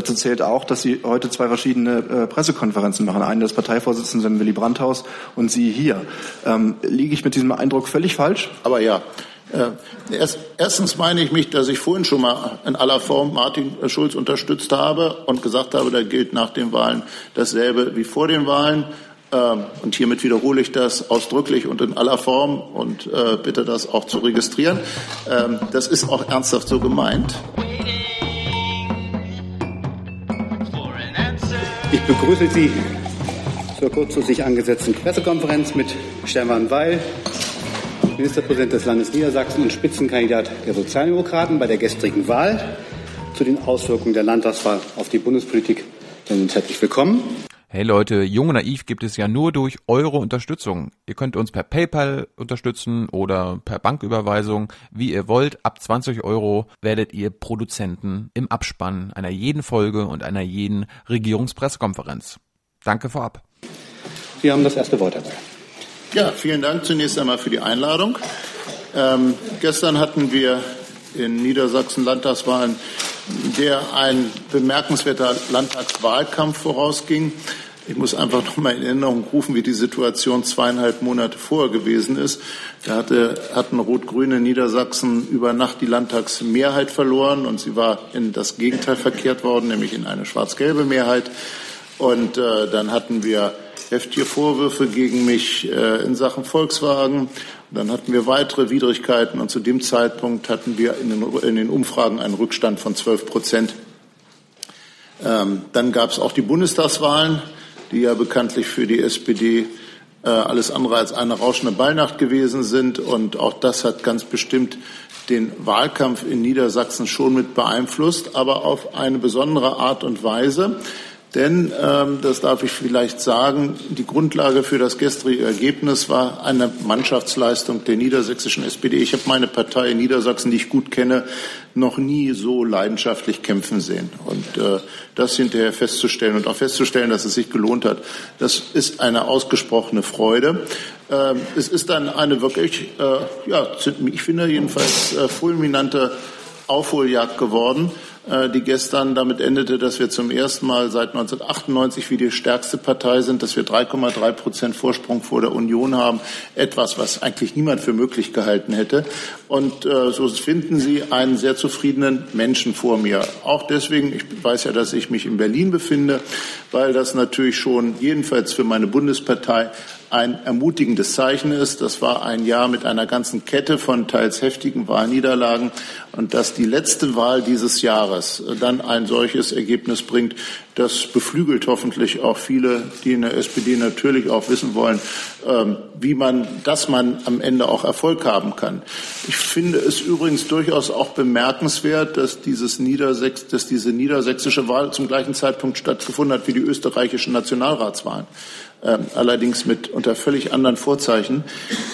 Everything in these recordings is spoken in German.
Dazu zählt auch, dass Sie heute zwei verschiedene äh, Pressekonferenzen machen. Eine des Parteivorsitzenden Willy Brandt-Haus und Sie hier. Ähm, liege ich mit diesem Eindruck völlig falsch? Aber ja. Äh, erst, erstens meine ich mich, dass ich vorhin schon mal in aller Form Martin Schulz unterstützt habe und gesagt habe, da gilt nach den Wahlen dasselbe wie vor den Wahlen. Ähm, und hiermit wiederhole ich das ausdrücklich und in aller Form und äh, bitte das auch zu registrieren. Ähm, das ist auch ernsthaft so gemeint. Begrüße Sie zur kurzfristig angesetzten Pressekonferenz mit Stefan Weil, Ministerpräsident des Landes Niedersachsen und Spitzenkandidat der Sozialdemokraten bei der gestrigen Wahl zu den Auswirkungen der Landtagswahl auf die Bundespolitik. Herzlich willkommen. Hey Leute, Jung und Naiv gibt es ja nur durch eure Unterstützung. Ihr könnt uns per PayPal unterstützen oder per Banküberweisung, wie ihr wollt. Ab 20 Euro werdet ihr Produzenten im Abspann einer jeden Folge und einer jeden Regierungspressekonferenz. Danke vorab. Sie haben das erste Wort dabei. Ja, vielen Dank zunächst einmal für die Einladung. Ähm, gestern hatten wir in Niedersachsen Landtagswahlen der ein bemerkenswerter Landtagswahlkampf vorausging. Ich muss einfach noch mal in Erinnerung rufen, wie die Situation zweieinhalb Monate vorher gewesen ist. Da hatte, hatten Rot-Grüne Niedersachsen über Nacht die Landtagsmehrheit verloren und sie war in das Gegenteil verkehrt worden, nämlich in eine schwarz-gelbe Mehrheit. Und äh, dann hatten wir heftige Vorwürfe gegen mich äh, in Sachen Volkswagen. Dann hatten wir weitere Widrigkeiten und zu dem Zeitpunkt hatten wir in den, in den Umfragen einen Rückstand von 12 Prozent. Ähm, dann gab es auch die Bundestagswahlen, die ja bekanntlich für die SPD äh, alles andere als eine rauschende Ballnacht gewesen sind. Und auch das hat ganz bestimmt den Wahlkampf in Niedersachsen schon mit beeinflusst, aber auf eine besondere Art und Weise. Denn, ähm, das darf ich vielleicht sagen, die Grundlage für das gestrige Ergebnis war eine Mannschaftsleistung der niedersächsischen SPD. Ich habe meine Partei in Niedersachsen, die ich gut kenne, noch nie so leidenschaftlich kämpfen sehen. Und äh, das hinterher festzustellen und auch festzustellen, dass es sich gelohnt hat, das ist eine ausgesprochene Freude. Äh, es ist dann eine wirklich, äh, ja, ich finde jedenfalls äh, fulminante Aufholjagd geworden. Äh, die gestern damit endete, dass wir zum ersten Mal seit 1998 wie die stärkste Partei sind, dass wir 3,3 Prozent Vorsprung vor der Union haben. Etwas, was eigentlich niemand für möglich gehalten hätte. Und äh, so finden Sie einen sehr zufriedenen Menschen vor mir. Auch deswegen, ich weiß ja, dass ich mich in Berlin befinde, weil das natürlich schon jedenfalls für meine Bundespartei ein ermutigendes Zeichen ist. Das war ein Jahr mit einer ganzen Kette von teils heftigen Wahlniederlagen. Und dass die letzte Wahl dieses Jahres dann ein solches Ergebnis bringt, das beflügelt hoffentlich auch viele, die in der SPD natürlich auch wissen wollen, ähm, wie man, dass man am Ende auch Erfolg haben kann. Ich finde es übrigens durchaus auch bemerkenswert, dass dieses Niedersächs, dass diese niedersächsische Wahl zum gleichen Zeitpunkt stattgefunden hat wie die österreichischen Nationalratswahlen. Ähm, allerdings mit unter völlig anderen Vorzeichen.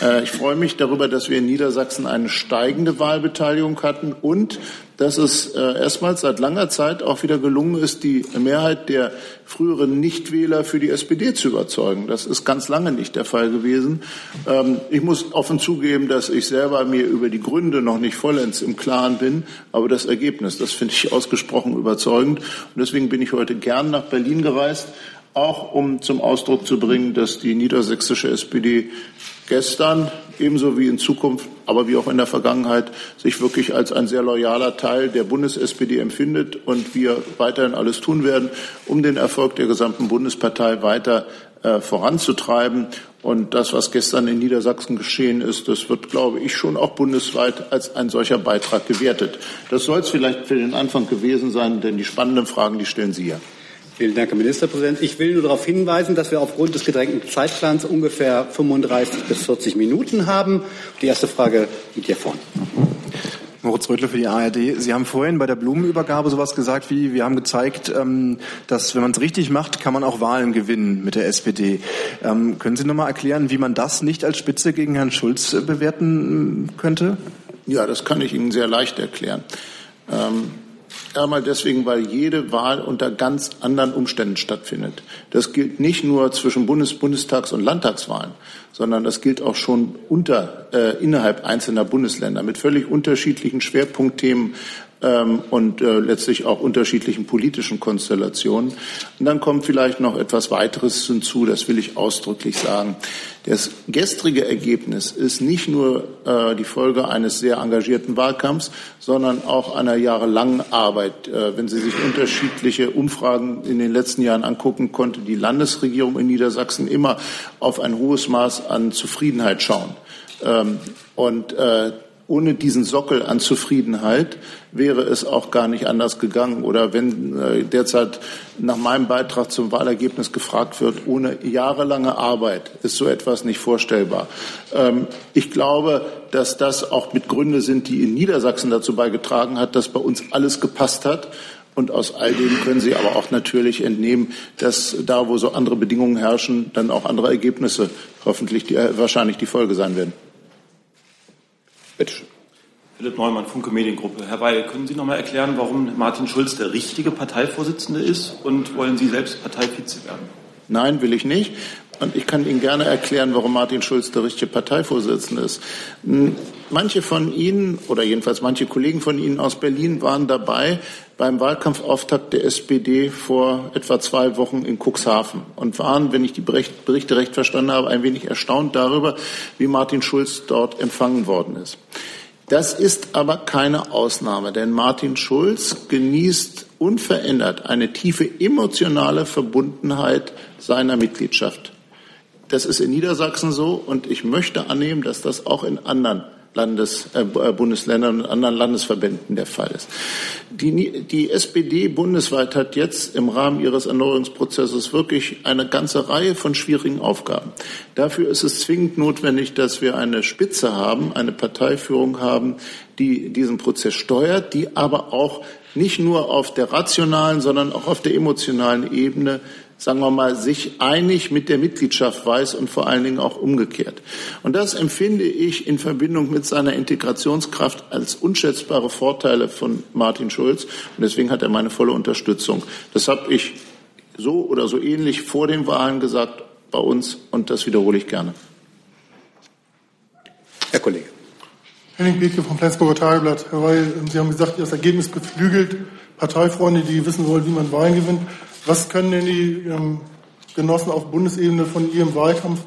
Äh, ich freue mich darüber, dass wir in Niedersachsen eine steigende Wahlbeteiligung hatten und dass es äh, erstmals seit langer Zeit auch wieder gelungen ist, die Mehrheit der früheren Nichtwähler für die SPD zu überzeugen. Das ist ganz lange nicht der Fall gewesen. Ähm, ich muss offen zugeben, dass ich selber mir über die Gründe noch nicht vollends im Klaren bin, aber das Ergebnis, das finde ich ausgesprochen überzeugend. Und deswegen bin ich heute gern nach Berlin gereist auch um zum Ausdruck zu bringen, dass die niedersächsische SPD gestern ebenso wie in Zukunft, aber wie auch in der Vergangenheit sich wirklich als ein sehr loyaler Teil der Bundes-SPD empfindet und wir weiterhin alles tun werden, um den Erfolg der gesamten Bundespartei weiter äh, voranzutreiben. Und das, was gestern in Niedersachsen geschehen ist, das wird, glaube ich, schon auch bundesweit als ein solcher Beitrag gewertet. Das soll es vielleicht für den Anfang gewesen sein, denn die spannenden Fragen, die stellen Sie ja. Vielen Dank, Herr Ministerpräsident. Ich will nur darauf hinweisen, dass wir aufgrund des gedrängten Zeitplans ungefähr 35 bis 40 Minuten haben. Die erste Frage liegt hier vorne. Moritz Rödle für die ARD. Sie haben vorhin bei der Blumenübergabe sowas gesagt wie, wir haben gezeigt, ähm, dass wenn man es richtig macht, kann man auch Wahlen gewinnen mit der SPD. Ähm, können Sie noch mal erklären, wie man das nicht als Spitze gegen Herrn Schulz äh, bewerten könnte? Ja, das kann ich Ihnen sehr leicht erklären. Einmal deswegen, weil jede Wahl unter ganz anderen Umständen stattfindet. Das gilt nicht nur zwischen Bundes Bundestags- und Landtagswahlen, sondern das gilt auch schon unter, äh, innerhalb einzelner Bundesländer mit völlig unterschiedlichen Schwerpunktthemen ähm, und äh, letztlich auch unterschiedlichen politischen Konstellationen. Und dann kommt vielleicht noch etwas weiteres hinzu, das will ich ausdrücklich sagen. Das gestrige Ergebnis ist nicht nur äh, die Folge eines sehr engagierten Wahlkampfs, sondern auch einer jahrelangen Arbeit. Äh, wenn Sie sich unterschiedliche Umfragen in den letzten Jahren angucken, konnte die Landesregierung in Niedersachsen immer auf ein hohes Maß an Zufriedenheit schauen. Ähm, und äh, ohne diesen Sockel an Zufriedenheit wäre es auch gar nicht anders gegangen. Oder wenn äh, derzeit nach meinem Beitrag zum Wahlergebnis gefragt wird, ohne jahrelange Arbeit ist so etwas nicht vorstellbar. Ähm, ich glaube, dass das auch mit Gründe sind, die in Niedersachsen dazu beigetragen hat, dass bei uns alles gepasst hat. Und aus all dem können Sie aber auch natürlich entnehmen, dass da, wo so andere Bedingungen herrschen, dann auch andere Ergebnisse hoffentlich die, äh, wahrscheinlich die Folge sein werden. Bitte schön. Philipp Neumann, Funke Mediengruppe. Herr Weil, können Sie noch mal erklären, warum Martin Schulz der richtige Parteivorsitzende ist und wollen Sie selbst Parteivize werden? Nein, will ich nicht. Und ich kann Ihnen gerne erklären, warum Martin Schulz der richtige Parteivorsitzende ist. Manche von Ihnen oder jedenfalls manche Kollegen von Ihnen aus Berlin waren dabei beim Wahlkampfauftakt der SPD vor etwa zwei Wochen in Cuxhaven und waren, wenn ich die Berichte recht verstanden habe, ein wenig erstaunt darüber, wie Martin Schulz dort empfangen worden ist. Das ist aber keine Ausnahme, denn Martin Schulz genießt unverändert eine tiefe emotionale Verbundenheit seiner Mitgliedschaft. Das ist in Niedersachsen so und ich möchte annehmen, dass das auch in anderen Landes, äh, Bundesländern und anderen Landesverbänden der Fall ist. Die, die SPD bundesweit hat jetzt im Rahmen ihres Erneuerungsprozesses wirklich eine ganze Reihe von schwierigen Aufgaben. Dafür ist es zwingend notwendig, dass wir eine Spitze haben, eine Parteiführung haben, die diesen Prozess steuert, die aber auch nicht nur auf der rationalen, sondern auch auf der emotionalen Ebene sagen wir mal, sich einig mit der Mitgliedschaft weiß und vor allen Dingen auch umgekehrt. Und das empfinde ich in Verbindung mit seiner Integrationskraft als unschätzbare Vorteile von Martin Schulz. Und deswegen hat er meine volle Unterstützung. Das habe ich so oder so ähnlich vor den Wahlen gesagt bei uns und das wiederhole ich gerne. Herr Kollege. Henning Bethke vom Flensburger Tageblatt. Herr Weil, Sie haben gesagt, das Ergebnis beflügelt Parteifreunde, die wissen wollen, wie man Wahlen gewinnt. Was können denn die ähm, Genossen auf Bundesebene von ihrem Wahlkampf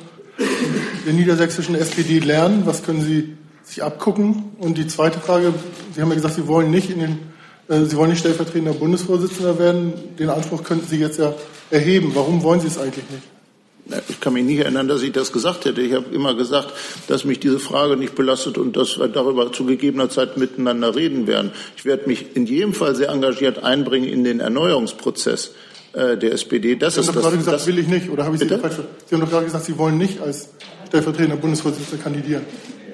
der niedersächsischen SPD lernen? Was können sie sich abgucken? Und die zweite Frage, Sie haben ja gesagt, Sie wollen nicht in den äh, Sie wollen nicht stellvertretender Bundesvorsitzender werden. Den Anspruch könnten Sie jetzt ja erheben. Warum wollen Sie es eigentlich nicht? Ich kann mich nicht erinnern, dass ich das gesagt hätte. Ich habe immer gesagt, dass mich diese Frage nicht belastet und dass wir darüber zu gegebener Zeit miteinander reden werden. Ich werde mich in jedem Fall sehr engagiert einbringen in den Erneuerungsprozess äh, der SPD. Das Sie haben doch gerade gesagt, das, will ich nicht. Oder habe ich Sie falsch Sie haben doch gerade gesagt, Sie wollen nicht als stellvertretender Bundesvorsitzender kandidieren.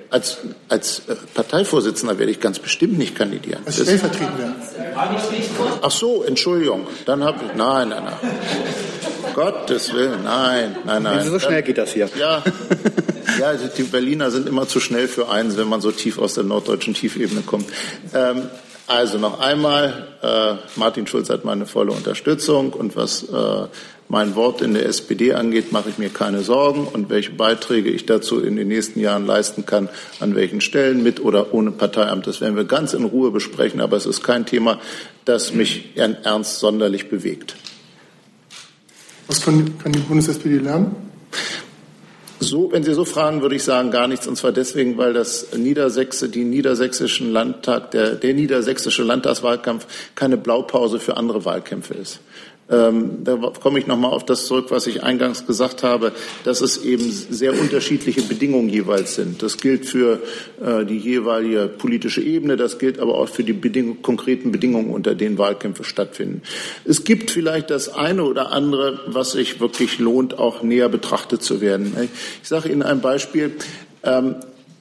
Als, als äh, Parteivorsitzender werde ich ganz bestimmt nicht kandidieren. Als Stellvertretender. Ach so, Entschuldigung. Dann habe ich. Nein, nein, nein. Gottes Willen, nein, nein, nein. So schnell geht das hier. Ja, ja, die Berliner sind immer zu schnell für eins, wenn man so tief aus der norddeutschen Tiefebene kommt. Ähm, also noch einmal, äh, Martin Schulz hat meine volle Unterstützung und was äh, mein Wort in der SPD angeht, mache ich mir keine Sorgen und welche Beiträge ich dazu in den nächsten Jahren leisten kann, an welchen Stellen mit oder ohne Parteiamt, das werden wir ganz in Ruhe besprechen, aber es ist kein Thema, das mich in Ernst sonderlich bewegt. Was kann, kann die Bundes-SPD lernen? So, wenn Sie so fragen, würde ich sagen gar nichts. Und zwar deswegen, weil das Niedersächse, die niedersächsischen Landtag, der, der niedersächsische Landtagswahlkampf keine Blaupause für andere Wahlkämpfe ist. Ähm, da komme ich nochmal auf das zurück, was ich eingangs gesagt habe, dass es eben sehr unterschiedliche Bedingungen jeweils sind. Das gilt für äh, die jeweilige politische Ebene, das gilt aber auch für die Bedingung, konkreten Bedingungen, unter denen Wahlkämpfe stattfinden. Es gibt vielleicht das eine oder andere, was sich wirklich lohnt, auch näher betrachtet zu werden. Ich sage Ihnen ein Beispiel. Ähm,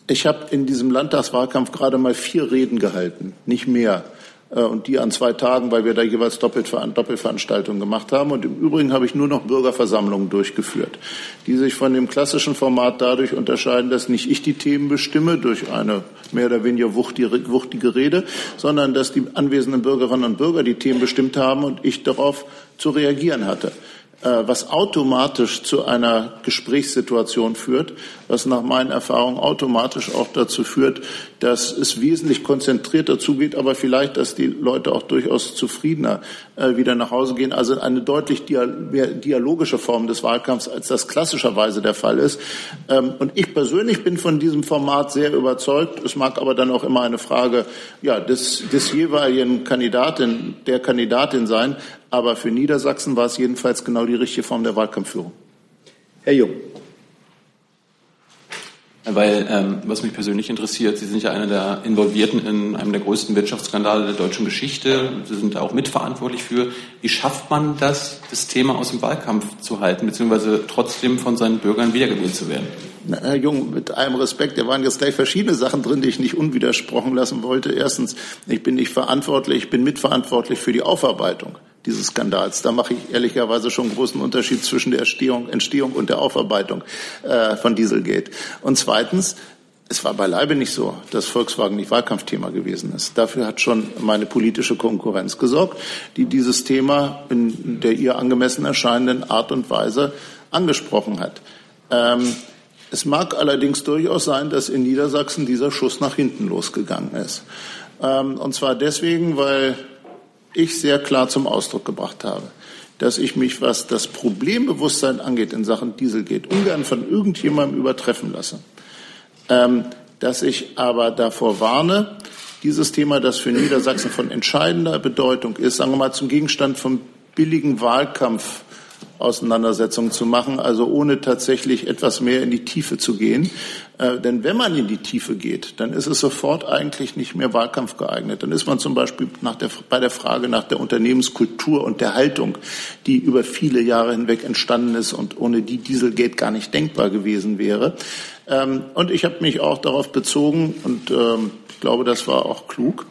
ich habe in diesem Landtagswahlkampf gerade mal vier Reden gehalten, nicht mehr. Äh, und die an zwei Tagen, weil wir da jeweils Doppelveranstaltungen gemacht haben. Und im Übrigen habe ich nur noch Bürgerversammlungen durchgeführt, die sich von dem klassischen Format dadurch unterscheiden, dass nicht ich die Themen bestimme durch eine mehr oder weniger wuchtige Rede, sondern dass die anwesenden Bürgerinnen und Bürger die Themen bestimmt haben und ich darauf zu reagieren hatte. Äh, was automatisch zu einer Gesprächssituation führt, was nach meinen Erfahrungen automatisch auch dazu führt, dass es wesentlich konzentrierter zugeht, aber vielleicht, dass die Leute auch durchaus zufriedener äh, wieder nach Hause gehen. Also eine deutlich dialogische Form des Wahlkampfs, als das klassischerweise der Fall ist. Ähm, und ich persönlich bin von diesem Format sehr überzeugt. Es mag aber dann auch immer eine Frage ja, des, des jeweiligen Kandidatin, der Kandidatin sein. Aber für Niedersachsen war es jedenfalls genau die richtige Form der Wahlkampfführung. Herr Jung. Weil, ähm, was mich persönlich interessiert, Sie sind ja einer der Involvierten in einem der größten Wirtschaftsskandale der deutschen Geschichte. Sie sind da auch mitverantwortlich für. Wie schafft man das, das Thema aus dem Wahlkampf zu halten, beziehungsweise trotzdem von seinen Bürgern wiedergewählt zu werden? Na, Herr Jung, mit allem Respekt, da waren jetzt gleich verschiedene Sachen drin, die ich nicht unwidersprochen lassen wollte. Erstens, ich bin nicht verantwortlich, ich bin mitverantwortlich für die Aufarbeitung dieses Skandals. Da mache ich ehrlicherweise schon großen Unterschied zwischen der Entstehung, Entstehung und der Aufarbeitung äh, von Dieselgate. Und zweitens, es war beileibe nicht so, dass Volkswagen nicht Wahlkampfthema gewesen ist. Dafür hat schon meine politische Konkurrenz gesorgt, die dieses Thema in der ihr angemessen erscheinenden Art und Weise angesprochen hat. Ähm, es mag allerdings durchaus sein, dass in Niedersachsen dieser Schuss nach hinten losgegangen ist. Ähm, und zwar deswegen, weil ich sehr klar zum Ausdruck gebracht habe, dass ich mich, was das Problembewusstsein angeht in Sachen Dieselgate, ungern von irgendjemandem übertreffen lasse. Ähm, dass ich aber davor warne, dieses Thema, das für Niedersachsen von entscheidender Bedeutung ist, sagen wir mal zum Gegenstand von billigen Wahlkampf Auseinandersetzung zu machen, also ohne tatsächlich etwas mehr in die Tiefe zu gehen. Äh, denn wenn man in die Tiefe geht, dann ist es sofort eigentlich nicht mehr Wahlkampf geeignet. Dann ist man zum Beispiel nach der, bei der Frage nach der Unternehmenskultur und der Haltung, die über viele Jahre hinweg entstanden ist und ohne die Dieselgate gar nicht denkbar gewesen wäre. Ähm, und ich habe mich auch darauf bezogen und ähm, ich glaube, das war auch klug,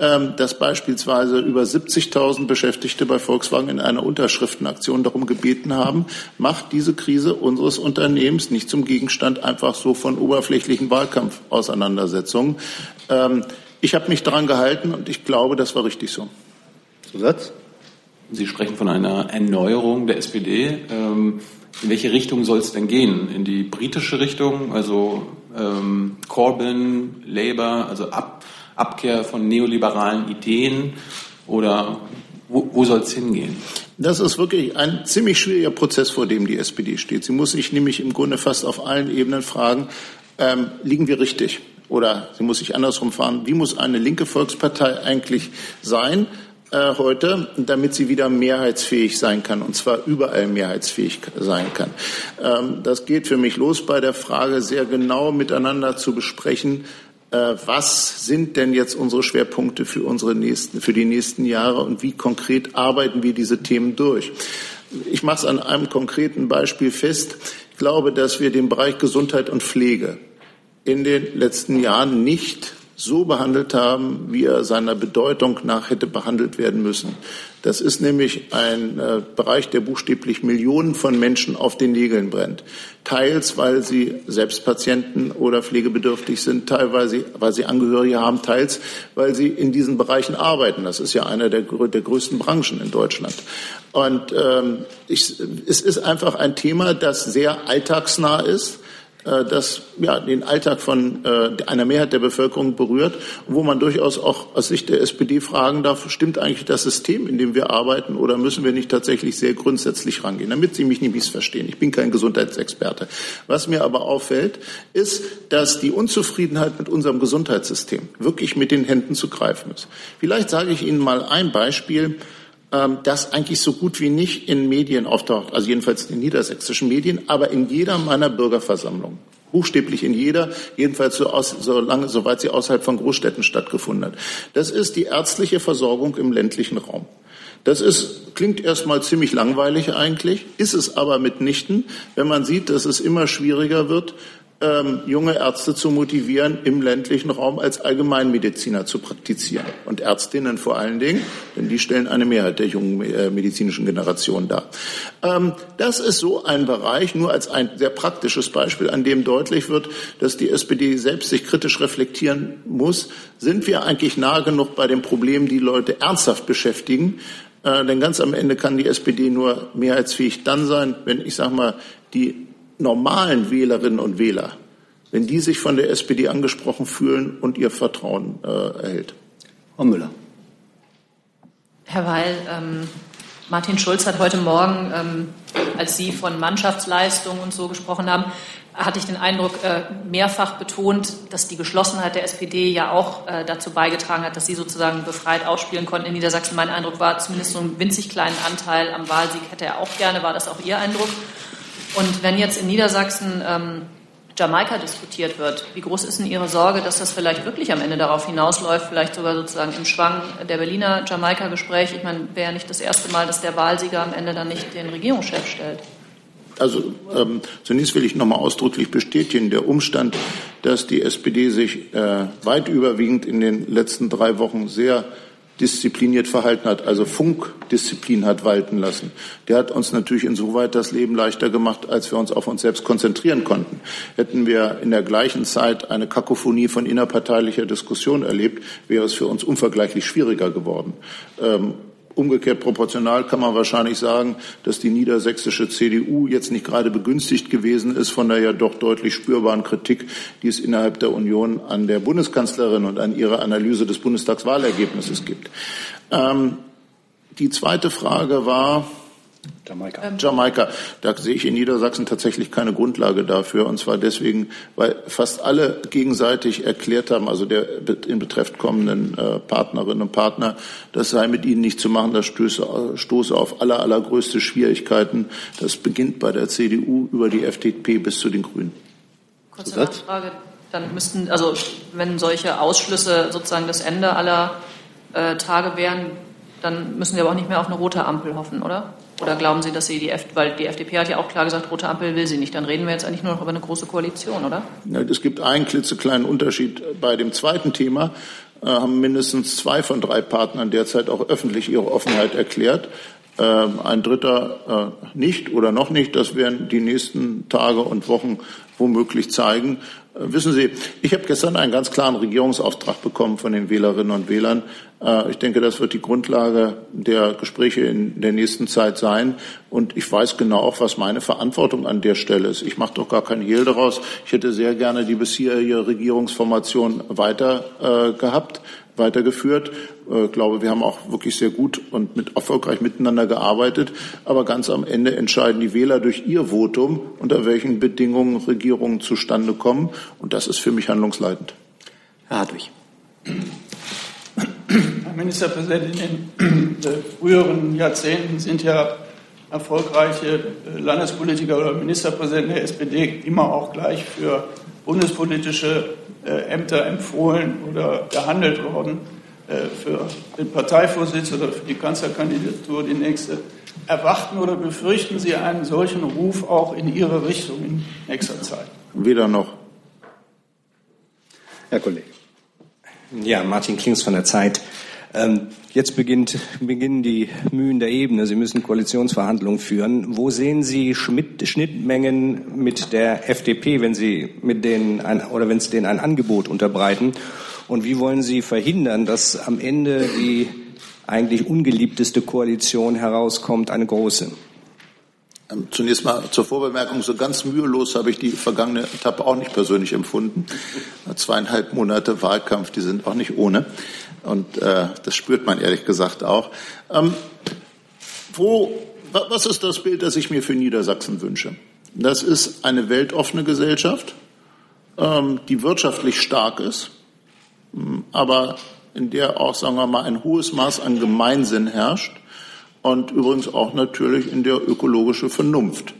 ähm, dass beispielsweise über 70.000 Beschäftigte bei Volkswagen in einer Unterschriftenaktion darum gebeten haben, macht diese Krise unseres Unternehmens nicht zum Gegenstand einfach so von oberflächlichen Wahlkampfauseinandersetzungen. Ich habe mich daran gehalten und ich glaube, das war richtig so. Zusatz? Sie sprechen von einer Erneuerung der SPD. In welche Richtung soll es denn gehen? In die britische Richtung, also ähm, Corbyn, Labour, also Ab Abkehr von neoliberalen Ideen oder wo, wo soll es hingehen? Das ist wirklich ein ziemlich schwieriger Prozess, vor dem die SPD steht. Sie muss sich nämlich im Grunde fast auf allen Ebenen fragen, ähm, liegen wir richtig? Oder sie muss sich andersrum fahren, wie muss eine linke Volkspartei eigentlich sein? Äh, heute, damit sie wieder mehrheitsfähig sein kann, und zwar überall mehrheitsfähig sein kann. Ähm, das geht für mich los bei der Frage, sehr genau miteinander zu besprechen, was sind denn jetzt unsere Schwerpunkte für unsere nächsten, für die nächsten Jahre und wie konkret arbeiten wir diese Themen durch. Ich mache es an einem konkreten Beispiel fest. Ich glaube, dass wir den Bereich Gesundheit und Pflege in den letzten Jahren nicht so behandelt haben, wie er seiner Bedeutung nach hätte behandelt werden müssen. Das ist nämlich ein äh, Bereich, der buchstäblich Millionen von Menschen auf den Nägeln brennt. Teils, weil sie selbst Patienten oder pflegebedürftig sind, teilweise, weil sie Angehörige haben, teils, weil sie in diesen Bereichen arbeiten. Das ist ja einer der, der größten Branchen in Deutschland. Und ähm, ich, es ist einfach ein Thema, das sehr alltagsnah ist äh, das ja, den Alltag von äh, einer Mehrheit der Bevölkerung berührt, wo man durchaus auch aus Sicht der SPD fragen darf, stimmt eigentlich das System, in dem wir arbeiten, oder müssen wir nicht tatsächlich sehr grundsätzlich rangehen, damit Sie mich nicht missverstehen. Ich bin kein Gesundheitsexperte. Was mir aber auffällt, ist, dass die Unzufriedenheit mit unserem Gesundheitssystem wirklich mit den Händen zu greifen ist. Vielleicht sage ich Ihnen mal ein Beispiel, das eigentlich so gut wie nicht in Medien auftaucht, also jedenfalls in den niedersächsischen Medien, aber in jeder meiner Bürgerversammlungen. Buchstäblich in jeder, jedenfalls so, aus, so lange, soweit sie außerhalb von Großstädten stattgefunden hat. Das ist die ärztliche Versorgung im ländlichen Raum. Das ist, klingt erstmal ziemlich langweilig eigentlich, ist es aber mitnichten, wenn man sieht, dass es immer schwieriger wird, ähm, junge Ärzte zu motivieren, im ländlichen Raum als Allgemeinmediziner zu praktizieren. Und Ärztinnen vor allen Dingen, denn die stellen eine Mehrheit der jungen äh, medizinischen Generation dar. Ähm, das ist so ein Bereich, nur als ein sehr praktisches Beispiel, an dem deutlich wird, dass die SPD selbst sich kritisch reflektieren muss. Sind wir eigentlich nah genug bei den Problemen, die Leute ernsthaft beschäftigen? Äh, denn ganz am Ende kann die SPD nur mehrheitsfähig dann sein, wenn ich sage mal die normalen Wählerinnen und Wähler wenn die sich von der SPD angesprochen fühlen und ihr Vertrauen äh, erhält. Frau Müller. Herr Weil, ähm, Martin Schulz hat heute Morgen, ähm, als Sie von Mannschaftsleistung und so gesprochen haben, hatte ich den Eindruck, äh, mehrfach betont, dass die Geschlossenheit der SPD ja auch äh, dazu beigetragen hat, dass sie sozusagen befreit ausspielen konnten in Niedersachsen. Mein Eindruck war, zumindest so einen winzig kleinen Anteil am Wahlsieg hätte er auch gerne. War das auch Ihr Eindruck? Und wenn jetzt in Niedersachsen ähm, Jamaika diskutiert wird, wie groß ist denn Ihre Sorge, dass das vielleicht wirklich am Ende darauf hinausläuft, vielleicht sogar sozusagen im Schwang der Berliner Jamaika-Gespräche? Ich meine, wäre ja nicht das erste Mal, dass der Wahlsieger am Ende dann nicht den Regierungschef stellt. Also ähm, zunächst will ich nochmal ausdrücklich bestätigen, der Umstand, dass die SPD sich äh, weit überwiegend in den letzten drei Wochen sehr diszipliniert verhalten hat, also Funkdisziplin hat walten lassen. Der hat uns natürlich insoweit das Leben leichter gemacht, als wir uns auf uns selbst konzentrieren konnten. Hätten wir in der gleichen Zeit eine Kakophonie von innerparteilicher Diskussion erlebt, wäre es für uns unvergleichlich schwieriger geworden. Ähm, Umgekehrt proportional kann man wahrscheinlich sagen, dass die niedersächsische CDU jetzt nicht gerade begünstigt gewesen ist von der ja doch deutlich spürbaren Kritik, die es innerhalb der Union an der Bundeskanzlerin und an ihrer Analyse des Bundestagswahlergebnisses gibt. Ähm, die zweite Frage war, Jamaika. Ähm. Jamaika. Da sehe ich in Niedersachsen tatsächlich keine Grundlage dafür. Und zwar deswegen, weil fast alle gegenseitig erklärt haben, also der in Betreff kommenden äh, Partnerinnen und Partner, das sei mit ihnen nicht zu machen, das stöße, stoße auf aller, allergrößte Schwierigkeiten. Das beginnt bei der CDU über die FDP bis zu den Grünen. Kurze Nachfrage. Dann müssten, also wenn solche Ausschlüsse sozusagen das Ende aller äh, Tage wären, dann müssen wir aber auch nicht mehr auf eine rote Ampel hoffen, oder? Oder glauben Sie, dass Sie die, F weil die FDP hat ja auch klar gesagt, rote Ampel will sie nicht. Dann reden wir jetzt eigentlich nur noch über eine große Koalition, oder? Ja, es gibt einen klitzekleinen Unterschied bei dem zweiten Thema. Äh, haben mindestens zwei von drei Partnern derzeit auch öffentlich ihre Offenheit erklärt. Äh, ein dritter äh, nicht oder noch nicht. Das werden die nächsten Tage und Wochen womöglich zeigen. Äh, wissen Sie, ich habe gestern einen ganz klaren Regierungsauftrag bekommen von den Wählerinnen und Wählern. Äh, ich denke, das wird die Grundlage der Gespräche in der nächsten Zeit sein. Und ich weiß genau auch, was meine Verantwortung an der Stelle ist. Ich mache doch gar kein Hehl daraus. Ich hätte sehr gerne die bisherige Regierungsformation weiter äh, gehabt weitergeführt. Ich äh, glaube, wir haben auch wirklich sehr gut und mit erfolgreich miteinander gearbeitet. Aber ganz am Ende entscheiden die Wähler durch ihr Votum, unter welchen Bedingungen Regierungen zustande kommen. Und das ist für mich handlungsleitend. Herr Hartwig. Herr Ministerpräsident, in den früheren Jahrzehnten sind ja erfolgreiche äh, Landespolitiker oder Ministerpräsidenten der SPD immer auch gleich für bundespolitische äh, Ämter empfohlen oder gehandelt worden äh, für den Parteivorsitz oder für die Kanzlerkandidatur die nächste. Erwarten oder befürchten Sie einen solchen Ruf auch in Ihre Richtung in nächster Zeit? Weder noch. Herr Kollege. Ja, Martin Klings von der Zeit. Ähm, jetzt beginnt, beginnen die Mühen der Ebene. Sie müssen Koalitionsverhandlungen führen. Wo sehen Sie Schmidt, Schnittmengen mit der FDP, wenn Sie mit denen ein, oder wenn Sie denen ein Angebot unterbreiten? Und wie wollen Sie verhindern, dass am Ende die eigentlich ungeliebteste Koalition herauskommt, eine große? Ähm, zunächst mal zur Vorbemerkung, so ganz mühelos habe ich die vergangene Etappe auch nicht persönlich empfunden. Zweieinhalb Monate Wahlkampf, die sind auch nicht ohne. Und äh, das spürt man ehrlich gesagt auch. Ähm, wo, was ist das Bild, das ich mir für Niedersachsen wünsche? Das ist eine weltoffene Gesellschaft, ähm, die wirtschaftlich stark ist, aber in der auch, sagen wir mal, ein hohes Maß an Gemeinsinn herrscht und übrigens auch natürlich in der ökologische Vernunft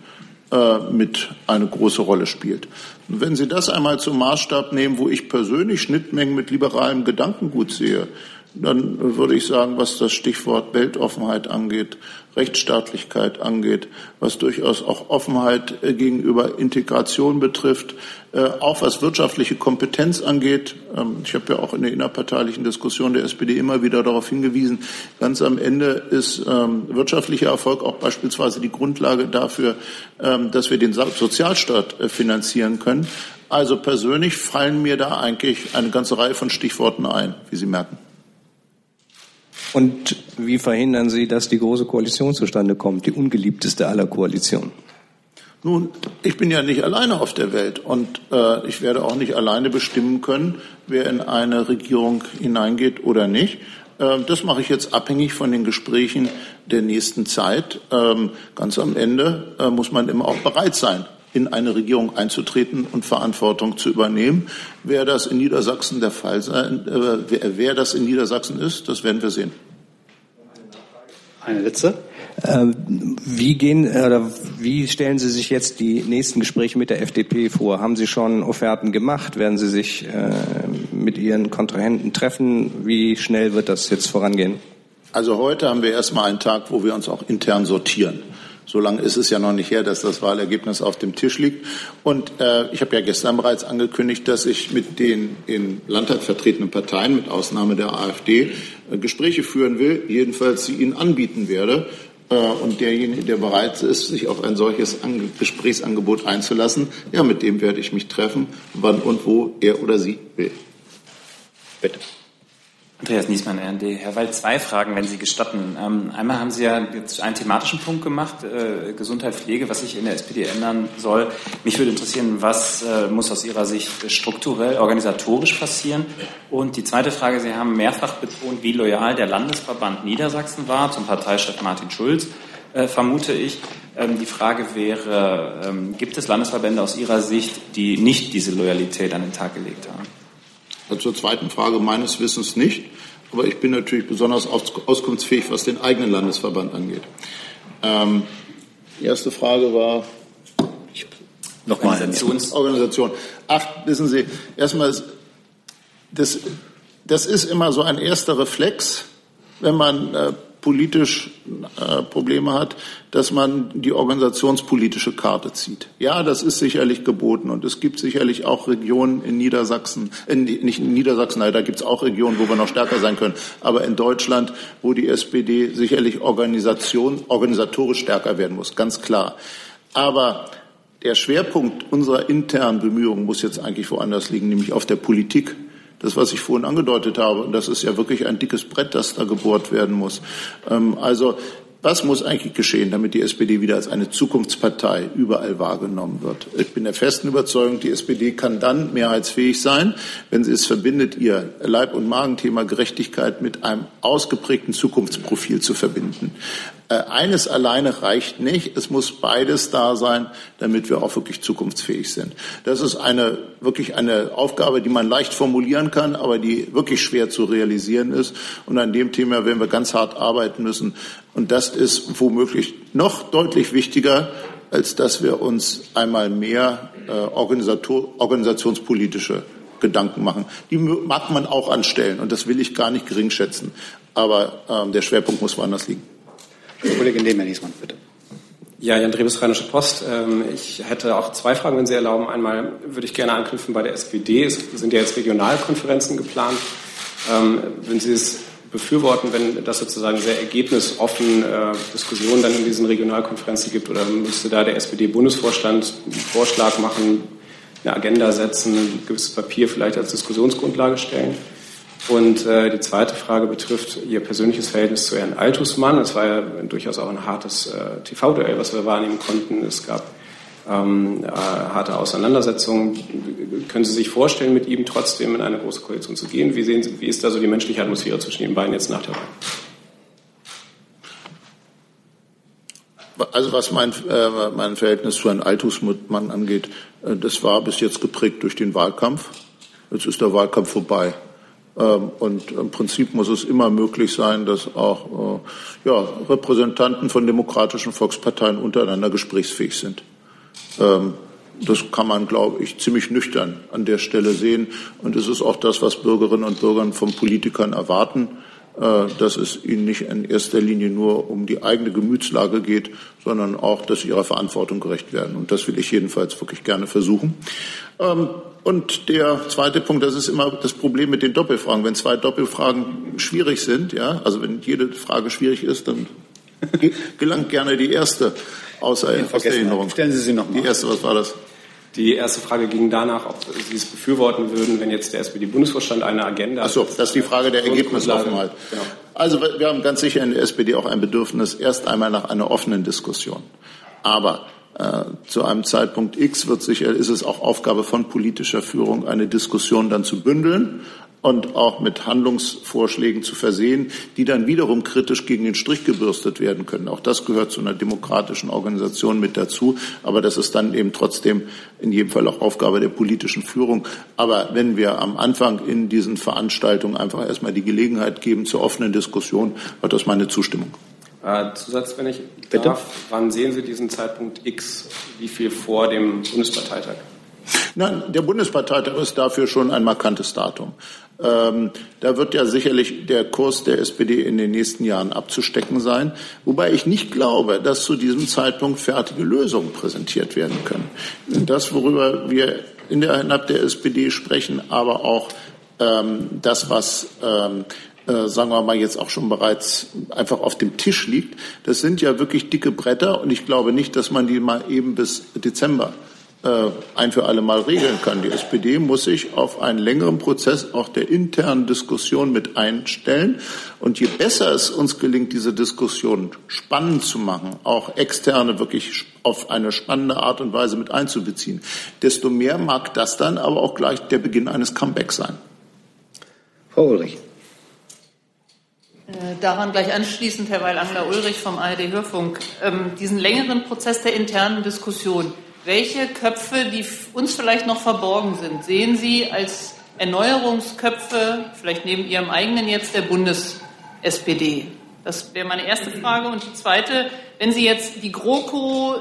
äh, mit eine große Rolle spielt. Und wenn Sie das einmal zum Maßstab nehmen, wo ich persönlich Schnittmengen mit liberalem Gedankengut sehe, dann würde ich sagen, was das Stichwort Weltoffenheit angeht, Rechtsstaatlichkeit angeht, was durchaus auch Offenheit äh, gegenüber Integration betrifft, äh, auch was wirtschaftliche Kompetenz angeht. Ähm, ich habe ja auch in der innerparteilichen Diskussion der SPD immer wieder darauf hingewiesen, ganz am Ende ist ähm, wirtschaftlicher Erfolg auch beispielsweise die Grundlage dafür, ähm, dass wir den Sozialstaat äh, finanzieren können. Also persönlich fallen mir da eigentlich eine ganze Reihe von Stichworten ein, wie Sie merken. Und wie verhindern Sie, dass die große Koalition zustande kommt, die ungeliebteste aller Koalitionen? Nun, ich bin ja nicht alleine auf der Welt und äh, ich werde auch nicht alleine bestimmen können, wer in eine Regierung hineingeht oder nicht. Äh, das mache ich jetzt abhängig von den Gesprächen der nächsten Zeit. Ähm, ganz am Ende äh, muss man immer auch bereit sein, in eine Regierung einzutreten und Verantwortung zu übernehmen. Wer das in Niedersachsen der Fall sein, äh, wer, wer das in Niedersachsen ist, das werden wir sehen. Eine letzte. Ähm, wie gehen oder wie stellen Sie sich jetzt die nächsten Gespräche mit der FDP vor? Haben Sie schon Offerten gemacht? Werden Sie sich äh, mit Ihren Kontrahenten treffen? Wie schnell wird das jetzt vorangehen? Also heute haben wir erstmal einen Tag, wo wir uns auch intern sortieren. So lange ist es ja noch nicht her, dass das Wahlergebnis auf dem Tisch liegt. Und äh, ich habe ja gestern bereits angekündigt, dass ich mit den im Landtag vertretenen Parteien, mit Ausnahme der AfD, äh, Gespräche führen will, jedenfalls sie ihnen anbieten werde. Äh, und derjenige, der bereit ist, sich auf ein solches Gesprächsangebot einzulassen, ja, mit dem werde ich mich treffen, wann und wo er oder sie will. Bitte. Andreas Niesmann, RND. Herr Wald, zwei Fragen, wenn Sie gestatten. Ähm, einmal haben Sie ja jetzt einen thematischen Punkt gemacht, äh, Gesundheit, Pflege, was sich in der SPD ändern soll. Mich würde interessieren, was äh, muss aus Ihrer Sicht strukturell, organisatorisch passieren? Und die zweite Frage, Sie haben mehrfach betont, wie loyal der Landesverband Niedersachsen war zum Parteichef Martin Schulz, äh, vermute ich. Ähm, die Frage wäre, ähm, gibt es Landesverbände aus Ihrer Sicht, die nicht diese Loyalität an den Tag gelegt haben? Zur zweiten Frage meines Wissens nicht. Aber ich bin natürlich besonders auskunftsfähig, was den eigenen Landesverband angeht. Ähm, die erste Frage war nochmal Organisations Organisation. Ach, wissen Sie, erstmal, das, das ist immer so ein erster Reflex, wenn man äh, politisch äh, Probleme hat, dass man die organisationspolitische Karte zieht. Ja, das ist sicherlich geboten und es gibt sicherlich auch Regionen in Niedersachsen, in, nicht in Niedersachsen, nein, da gibt es auch Regionen, wo wir noch stärker sein können, aber in Deutschland, wo die SPD sicherlich Organisation, organisatorisch stärker werden muss, ganz klar. Aber der Schwerpunkt unserer internen Bemühungen muss jetzt eigentlich woanders liegen, nämlich auf der Politik das, was ich vorhin angedeutet habe. Und das ist ja wirklich ein dickes Brett, das da gebohrt werden muss. Ähm, also was muss eigentlich geschehen, damit die SPD wieder als eine Zukunftspartei überall wahrgenommen wird? Ich bin der festen Überzeugung, die SPD kann dann mehrheitsfähig sein, wenn sie es verbindet, ihr Leib- und Magenthema Gerechtigkeit mit einem ausgeprägten Zukunftsprofil zu verbinden. Äh, eines alleine reicht nicht. Es muss beides da sein, damit wir auch wirklich zukunftsfähig sind. Das ist eine, wirklich eine Aufgabe, die man leicht formulieren kann, aber die wirklich schwer zu realisieren ist. Und an dem Thema werden wir ganz hart arbeiten müssen. Und das ist womöglich noch deutlich wichtiger, als dass wir uns einmal mehr äh, organisationspolitische Gedanken machen. Die mag man auch anstellen und das will ich gar nicht gering schätzen. Aber ähm, der Schwerpunkt muss woanders liegen. Kollegin Lehmann-Niesmann, bitte. Ja, Jan Drebes, Rheinische Post. Ähm, ich hätte auch zwei Fragen, wenn Sie erlauben. Einmal würde ich gerne anknüpfen bei der SPD. Es sind ja jetzt Regionalkonferenzen geplant. Ähm, wenn Sie es befürworten, wenn das sozusagen sehr ergebnisoffen äh, Diskussionen dann in diesen Regionalkonferenzen gibt, oder müsste da der SPD-Bundesvorstand einen Vorschlag machen, eine Agenda setzen, ein gewisses Papier vielleicht als Diskussionsgrundlage stellen? Und äh, die zweite Frage betrifft Ihr persönliches Verhältnis zu Herrn Altusmann. Es war ja durchaus auch ein hartes äh, TV-Duell, was wir wahrnehmen konnten. Es gab ähm, äh, harte Auseinandersetzungen. Können Sie sich vorstellen, mit ihm trotzdem in eine große Koalition zu gehen? Wie, sehen Sie, wie ist da so die menschliche Atmosphäre zwischen den beiden jetzt nach der Wahl? Also was mein, äh, mein Verhältnis zu Herrn Altusmann angeht, äh, das war bis jetzt geprägt durch den Wahlkampf. Jetzt ist der Wahlkampf vorbei. Ähm, und im Prinzip muss es immer möglich sein, dass auch äh, ja, Repräsentanten von demokratischen Volksparteien untereinander gesprächsfähig sind. Ähm, das kann man, glaube ich, ziemlich nüchtern an der Stelle sehen. Und es ist auch das, was Bürgerinnen und Bürger von Politikern erwarten, dass es ihnen nicht in erster Linie nur um die eigene Gemütslage geht, sondern auch, dass sie ihrer Verantwortung gerecht werden. Und das will ich jedenfalls wirklich gerne versuchen. Ähm, und der zweite Punkt, das ist immer das Problem mit den Doppelfragen. Wenn zwei Doppelfragen schwierig sind, ja, also wenn jede Frage schwierig ist, dann gelangt gerne die erste außer aus der Erinnerung. Stellen Sie sie noch mal. Die erste, was war das? Die erste Frage ging danach, ob Sie es befürworten würden, wenn jetzt der SPD-Bundesvorstand eine Agenda. Ach so, das ist die Frage der Ergebnisoffenheit. Genau. Also wir haben ganz sicher in der SPD auch ein Bedürfnis erst einmal nach einer offenen Diskussion. Aber äh, zu einem Zeitpunkt X wird sicher, ist es auch Aufgabe von politischer Führung, eine Diskussion dann zu bündeln und auch mit Handlungsvorschlägen zu versehen, die dann wiederum kritisch gegen den Strich gebürstet werden können. Auch das gehört zu einer demokratischen Organisation mit dazu. Aber das ist dann eben trotzdem in jedem Fall auch Aufgabe der politischen Führung. Aber wenn wir am Anfang in diesen Veranstaltungen einfach erstmal die Gelegenheit geben zur offenen Diskussion, hat das meine Zustimmung. Äh, Zusatz, wenn ich Bitte? darf, wann sehen Sie diesen Zeitpunkt X? Wie viel vor dem Bundesparteitag? Nein, der Bundesparteitag ist dafür schon ein markantes Datum. Ähm, da wird ja sicherlich der Kurs der SPD in den nächsten Jahren abzustecken sein, wobei ich nicht glaube, dass zu diesem Zeitpunkt fertige Lösungen präsentiert werden können. Das, worüber wir innerhalb der SPD sprechen, aber auch ähm, das, was ähm, äh, sagen wir mal, jetzt auch schon bereits einfach auf dem Tisch liegt. Das sind ja wirklich dicke Bretter und ich glaube nicht, dass man die mal eben bis Dezember ein für alle Mal regeln kann. Die SPD muss sich auf einen längeren Prozess auch der internen Diskussion mit einstellen. Und je besser es uns gelingt, diese Diskussion spannend zu machen, auch externe wirklich auf eine spannende Art und Weise mit einzubeziehen, desto mehr mag das dann aber auch gleich der Beginn eines Comebacks sein. Frau Ulrich. Äh, daran gleich anschließend, Herr Weil-Angler Ulrich vom ARD-Hörfunk, ähm, diesen längeren Prozess der internen Diskussion welche Köpfe, die uns vielleicht noch verborgen sind, sehen Sie als Erneuerungsköpfe, vielleicht neben Ihrem eigenen jetzt der Bundes-SPD? Das wäre meine erste Frage. Und die zweite, wenn Sie jetzt die GroKo,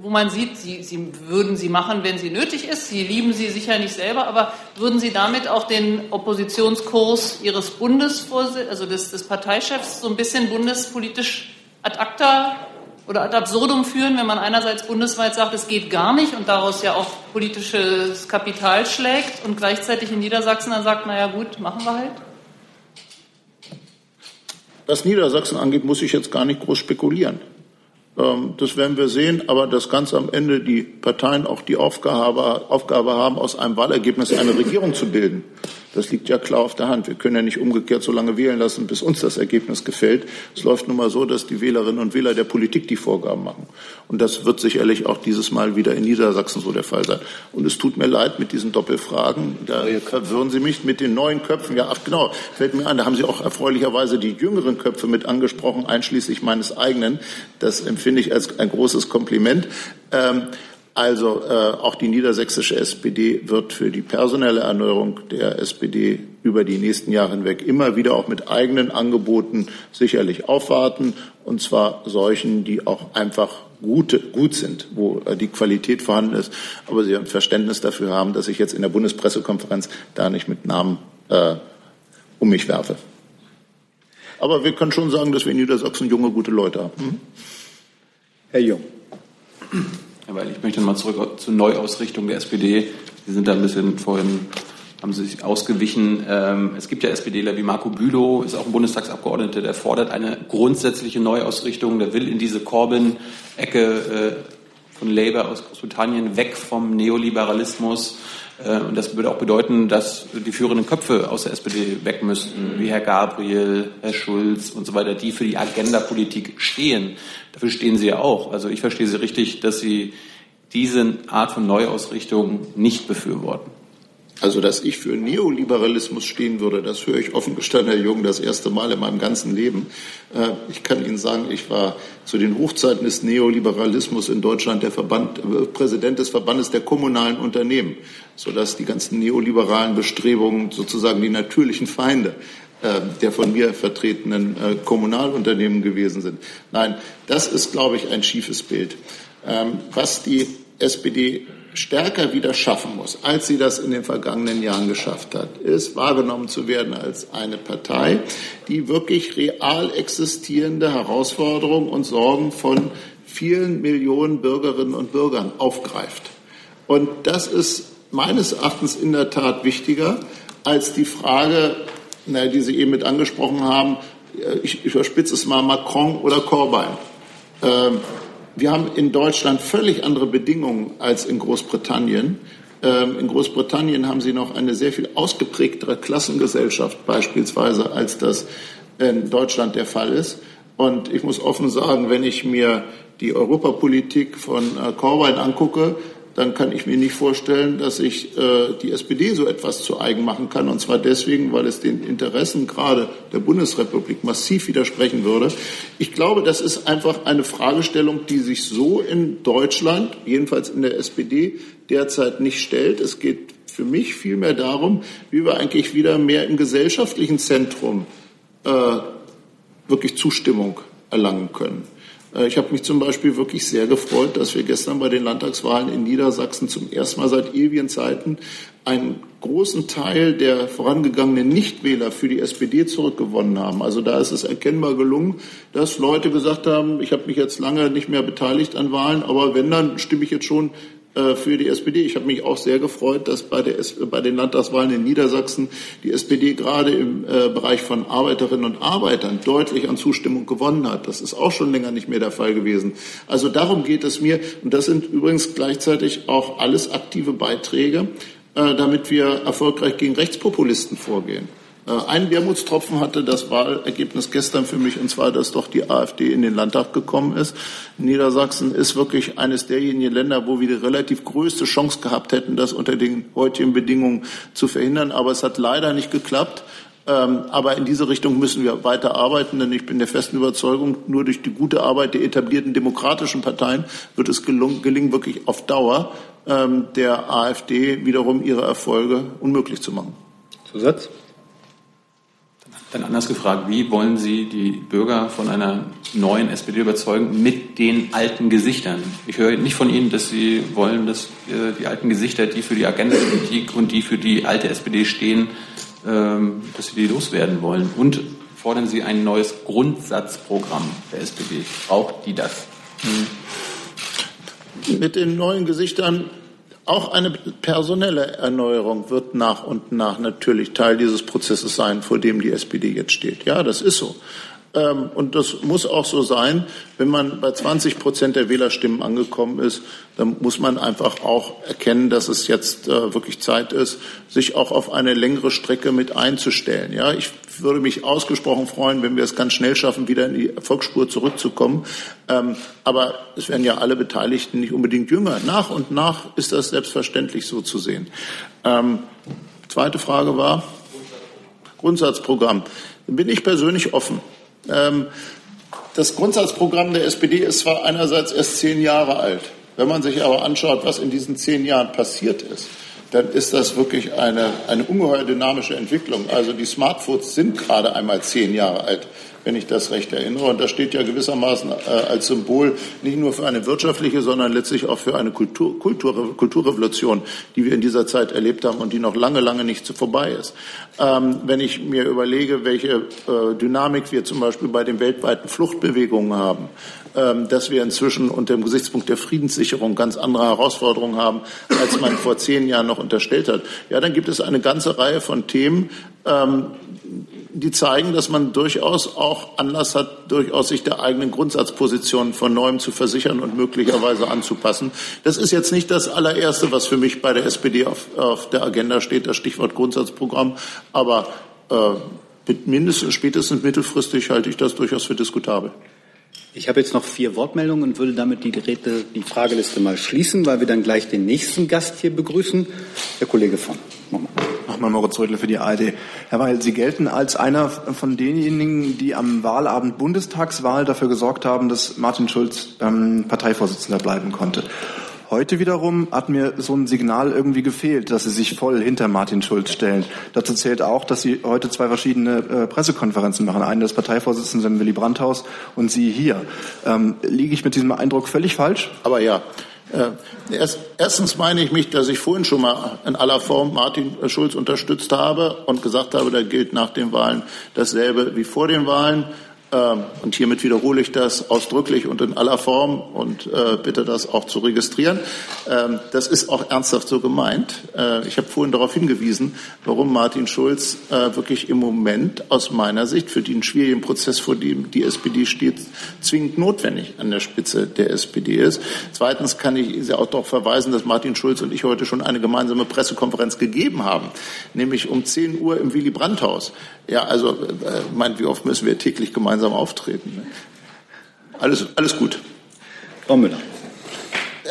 wo man sieht, Sie, Sie würden sie machen, wenn sie nötig ist, Sie lieben sie sicher nicht selber, aber würden Sie damit auch den Oppositionskurs Ihres Bundes, also des, des Parteichefs, so ein bisschen bundespolitisch ad acta oder ad absurdum führen, wenn man einerseits bundesweit sagt, es geht gar nicht und daraus ja auch politisches Kapital schlägt und gleichzeitig in Niedersachsen dann sagt, naja gut, machen wir halt? Was Niedersachsen angeht, muss ich jetzt gar nicht groß spekulieren. Ähm, das werden wir sehen, aber dass ganz am Ende die Parteien auch die Aufgabe, Aufgabe haben, aus einem Wahlergebnis eine Regierung zu bilden. Das liegt ja klar auf der Hand. Wir können ja nicht umgekehrt so lange wählen lassen, bis uns das Ergebnis gefällt. Es läuft nun mal so, dass die Wählerinnen und Wähler der Politik die Vorgaben machen. Und das wird sicherlich auch dieses Mal wieder in Niedersachsen so der Fall sein. Und es tut mir leid mit diesen Doppelfragen. Da verwirren Sie mich mit den neuen Köpfen. Ja, ach, genau, fällt mir an, da haben Sie auch erfreulicherweise die jüngeren Köpfe mit angesprochen, einschließlich meines eigenen. Das empfinde ich als ein großes Kompliment. Ähm, also äh, auch die niedersächsische SPD wird für die personelle Erneuerung der SPD über die nächsten Jahre hinweg immer wieder auch mit eigenen Angeboten sicherlich aufwarten, und zwar solchen, die auch einfach gute, gut sind, wo äh, die Qualität vorhanden ist. Aber Sie ein Verständnis dafür haben, dass ich jetzt in der Bundespressekonferenz da nicht mit Namen äh, um mich werfe. Aber wir können schon sagen, dass wir in Niedersachsen junge, gute Leute haben. Hm? Herr Jung. Weil ich möchte mal zurück zur Neuausrichtung der SPD. Sie sind da ein bisschen vorhin, haben Sie sich ausgewichen. Ähm, es gibt ja SPDler wie Marco Bülow, ist auch ein Bundestagsabgeordneter, der fordert eine grundsätzliche Neuausrichtung. Der will in diese Corbyn-Ecke äh, von Labour aus Großbritannien weg vom Neoliberalismus. Äh, und das würde auch bedeuten, dass die führenden Köpfe aus der SPD weg müssten, wie Herr Gabriel, Herr Schulz und so weiter, die für die Agendapolitik stehen. Dafür stehen Sie ja auch. Also ich verstehe Sie richtig, dass Sie diese Art von Neuausrichtung nicht befürworten. Also, dass ich für Neoliberalismus stehen würde, das höre ich offen gestanden, Herr Jung, das erste Mal in meinem ganzen Leben. Äh, ich kann Ihnen sagen, ich war zu den Hochzeiten des Neoliberalismus in Deutschland der Verband, äh, Präsident des Verbandes der kommunalen Unternehmen, sodass die ganzen neoliberalen Bestrebungen sozusagen die natürlichen Feinde äh, der von mir vertretenen Kommunalunternehmen gewesen sind. Nein, das ist, glaube ich, ein schiefes Bild. Ähm, was die SPD stärker wieder schaffen muss, als sie das in den vergangenen Jahren geschafft hat, ist wahrgenommen zu werden als eine Partei, die wirklich real existierende Herausforderungen und Sorgen von vielen Millionen Bürgerinnen und Bürgern aufgreift. Und das ist meines Erachtens in der Tat wichtiger als die Frage, na, die Sie eben mit angesprochen haben, ich überspitze es mal, Macron oder Corbyn. Ähm, wir haben in Deutschland völlig andere Bedingungen als in Großbritannien. Ähm, in Großbritannien haben sie noch eine sehr viel ausgeprägtere Klassengesellschaft beispielsweise, als das in Deutschland der Fall ist. Und ich muss offen sagen, wenn ich mir die Europapolitik von äh, Corbyn angucke, dann kann ich mir nicht vorstellen, dass sich äh, die SPD so etwas zu eigen machen kann. Und zwar deswegen, weil es den Interessen gerade der Bundesrepublik massiv widersprechen würde. Ich glaube, das ist einfach eine Fragestellung, die sich so in Deutschland, jedenfalls in der SPD, derzeit nicht stellt. Es geht für mich vielmehr darum, wie wir eigentlich wieder mehr im gesellschaftlichen Zentrum äh, wirklich Zustimmung erlangen können. Äh, ich habe mich zum Beispiel wirklich sehr gefreut, dass wir gestern bei den Landtagswahlen in Niedersachsen zum ersten Mal seit ewigen Zeiten einen großen Teil der vorangegangenen Nichtwähler für die SPD zurückgewonnen haben. Also da ist es erkennbar gelungen, dass Leute gesagt haben, ich habe mich jetzt lange nicht mehr beteiligt an Wahlen, aber wenn, dann stimme ich jetzt schon für die SPD. Ich habe mich auch sehr gefreut, dass bei, der, bei, den Landtagswahlen in Niedersachsen die SPD gerade im äh, Bereich von Arbeiterinnen und Arbeitern deutlich an Zustimmung gewonnen hat. Das ist auch schon länger nicht mehr der Fall gewesen. Also darum geht es mir. Und das sind übrigens gleichzeitig auch alles aktive Beiträge, äh, damit wir erfolgreich gegen Rechtspopulisten vorgehen. Äh, ein Wermutstropfen hatte das Wahlergebnis gestern für mich, und zwar, dass doch die AfD in den Landtag gekommen ist. Niedersachsen ist wirklich eines derjenigen Länder, wo wir die relativ größte Chance gehabt hätten, das unter den heutigen Bedingungen zu verhindern. Aber es hat leider nicht geklappt. Ähm, aber in diese Richtung müssen wir weiter arbeiten, denn ich bin der festen Überzeugung, nur durch die gute Arbeit der etablierten demokratischen Parteien wird es gelingen, wirklich auf Dauer ähm, der AfD wiederum ihre Erfolge unmöglich zu machen. Zusatz? Dann anders gefragt, wie wollen Sie die Bürger von einer neuen SPD überzeugen mit den alten Gesichtern? Ich höre nicht von Ihnen, dass Sie wollen, dass äh, die alten Gesichter, die für die Agendapolitik und die für die alte SPD stehen, ähm, dass Sie die loswerden wollen. Und fordern Sie ein neues Grundsatzprogramm der SPD. Braucht die das? Mit den neuen Gesichtern auch eine personelle Erneuerung wird nach und nach natürlich Teil dieses Prozesses sein, vor dem die SPD jetzt steht. Ja, das ist so. Ähm, und das muss auch so sein. Wenn man bei 20 Prozent der Wählerstimmen angekommen ist, dann muss man einfach auch erkennen, dass es jetzt äh, wirklich Zeit ist, sich auch auf eine längere Strecke mit einzustellen. Ja, ich würde mich ausgesprochen freuen, wenn wir es ganz schnell schaffen, wieder in die Erfolgsspur zurückzukommen. Ähm, aber es werden ja alle Beteiligten nicht unbedingt jünger. Nach und nach ist das selbstverständlich so zu sehen. Ähm, zweite Frage war Grundsatzprogramm. Bin ich persönlich offen. Ähm, das Grundsatzprogramm der SPD ist zwar einerseits erst zehn Jahre alt. Wenn man sich aber anschaut, was in diesen zehn Jahren passiert ist, dann ist das wirklich eine, eine ungeheuer dynamische Entwicklung. Also die Smartphones sind gerade einmal zehn Jahre alt wenn ich das recht erinnere. Und das steht ja gewissermaßen äh, als Symbol nicht nur für eine wirtschaftliche, sondern letztlich auch für eine Kultur, Kultur, Kulturrevolution, die wir in dieser Zeit erlebt haben und die noch lange, lange nicht so vorbei ist. Ähm, wenn ich mir überlege, welche äh, Dynamik wir zum Beispiel bei den weltweiten Fluchtbewegungen haben, ähm, dass wir inzwischen unter dem Gesichtspunkt der Friedenssicherung ganz andere Herausforderungen haben, als man vor zehn Jahren noch unterstellt hat. Ja, dann gibt es eine ganze Reihe von Themen, ähm, die zeigen, dass man durchaus auch Anlass hat, durchaus sich der eigenen Grundsatzposition von neuem zu versichern und möglicherweise anzupassen. Das ist jetzt nicht das allererste, was für mich bei der SPD auf, auf der Agenda steht, das Stichwort Grundsatzprogramm. Aber äh, mindestens, spätestens mittelfristig halte ich das durchaus für diskutabel. Ich habe jetzt noch vier Wortmeldungen und würde damit die, Geräte, die Frageliste mal schließen, weil wir dann gleich den nächsten Gast hier begrüßen. Der Kollege von. Nochmal Moritz Rödle für die ARD. Herr Weil, Sie gelten als einer von denjenigen, die am Wahlabend Bundestagswahl dafür gesorgt haben, dass Martin Schulz ähm, Parteivorsitzender bleiben konnte. Heute wiederum hat mir so ein Signal irgendwie gefehlt, dass Sie sich voll hinter Martin Schulz stellen. Dazu zählt auch, dass Sie heute zwei verschiedene äh, Pressekonferenzen machen. Eine des Parteivorsitzenden Willy Brandhaus und Sie hier. Ähm, liege ich mit diesem Eindruck völlig falsch? Aber ja. Äh, erst, erstens meine ich mich, dass ich vorhin schon mal in aller Form Martin Schulz unterstützt habe und gesagt habe, da gilt nach den Wahlen dasselbe wie vor den Wahlen. Ähm, und hiermit wiederhole ich das ausdrücklich und in aller Form und äh, bitte das auch zu registrieren. Ähm, das ist auch ernsthaft so gemeint. Äh, ich habe vorhin darauf hingewiesen, warum Martin Schulz äh, wirklich im Moment aus meiner Sicht für den schwierigen Prozess, vor dem die SPD steht, zwingend notwendig an der Spitze der SPD ist. Zweitens kann ich Sie auch darauf verweisen, dass Martin Schulz und ich heute schon eine gemeinsame Pressekonferenz gegeben haben, nämlich um 10 Uhr im Willy Brandt Haus. Ja, also, äh, mein, wie oft müssen wir täglich gemeinsam gemeinsam auftreten. Ne? Alles, alles gut. Frau Müller.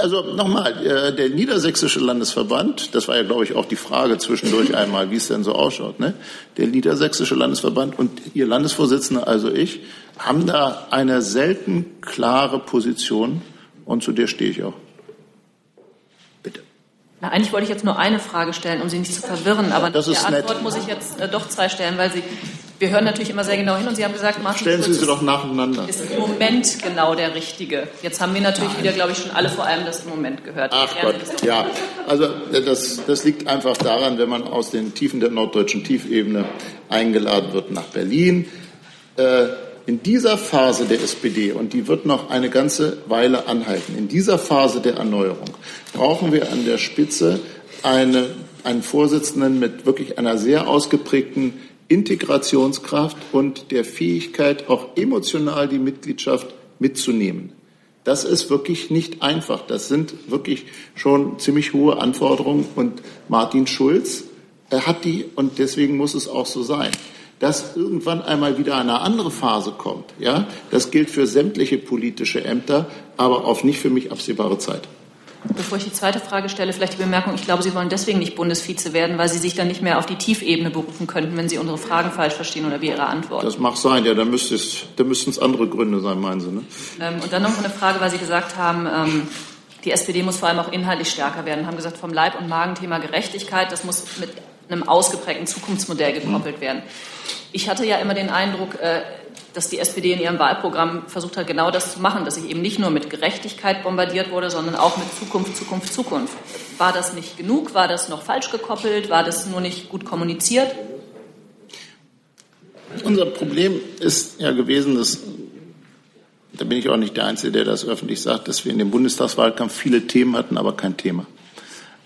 Also nochmal, äh, der Niedersächsische Landesverband, das war ja, glaube ich, auch die Frage zwischendurch einmal, wie es denn so ausschaut. Ne? Der Niedersächsische Landesverband und Ihr Landesvorsitzender, also ich, haben da eine selten klare Position und zu der stehe ich auch. Na, eigentlich wollte ich jetzt nur eine Frage stellen, um Sie nicht zu verwirren, aber Das die ist Antwort nett. muss ich jetzt äh, doch zwei stellen, weil Sie, wir hören natürlich immer sehr genau hin und Sie haben gesagt, Martin Stellen Sie Schulz sie doch nacheinander. ist im Moment genau der Richtige. Jetzt haben wir natürlich wieder, glaube ich, schon alle vor allem das im Moment gehört. Ach Gott, ja. Also das, das liegt einfach daran, wenn man aus den Tiefen der norddeutschen Tiefebene eingeladen wird nach Berlin. Äh, in dieser Phase der SPD, und die wird noch eine ganze Weile anhalten, in dieser Phase der Erneuerung brauchen wir an der Spitze eine, einen Vorsitzenden mit wirklich einer sehr ausgeprägten Integrationskraft und der Fähigkeit, auch emotional die Mitgliedschaft mitzunehmen. Das ist wirklich nicht einfach. Das sind wirklich schon ziemlich hohe Anforderungen. Und Martin Schulz hat die, und deswegen muss es auch so sein, dass irgendwann einmal wieder eine andere Phase kommt. Ja, das gilt für sämtliche politische Ämter, aber auf nicht für mich absehbare Zeit. Bevor ich die zweite Frage stelle, vielleicht die Bemerkung, ich glaube, Sie wollen deswegen nicht Bundesvize werden, weil Sie sich dann nicht mehr auf die Tiefebene berufen könnten, wenn Sie unsere Fragen falsch verstehen oder wie Ihre Antwort. Das mag sein, ja, dann müssten es andere Gründe sein, meinen Sie, ne? Ähm, und dann noch eine Frage, weil Sie gesagt haben, ähm, die SPD muss vor allem auch inhaltlich stärker werden. Haben gesagt, vom Leib- und Magenthema Gerechtigkeit, das muss mit einem ausgeprägten Zukunftsmodell gekoppelt werden. Ich hatte ja immer den Eindruck, äh, dass die SPD in ihrem Wahlprogramm versucht hat, genau das zu machen, dass sie eben nicht nur mit Gerechtigkeit bombardiert wurde, sondern auch mit Zukunft, Zukunft, Zukunft. War das nicht genug? War das noch falsch gekoppelt? War das nur nicht gut kommuniziert? Unser Problem ist ja gewesen, dass, da bin ich auch nicht der Einzige, der das öffentlich sagt, dass wir in dem Bundestagswahlkampf viele Themen hatten, aber kein Thema.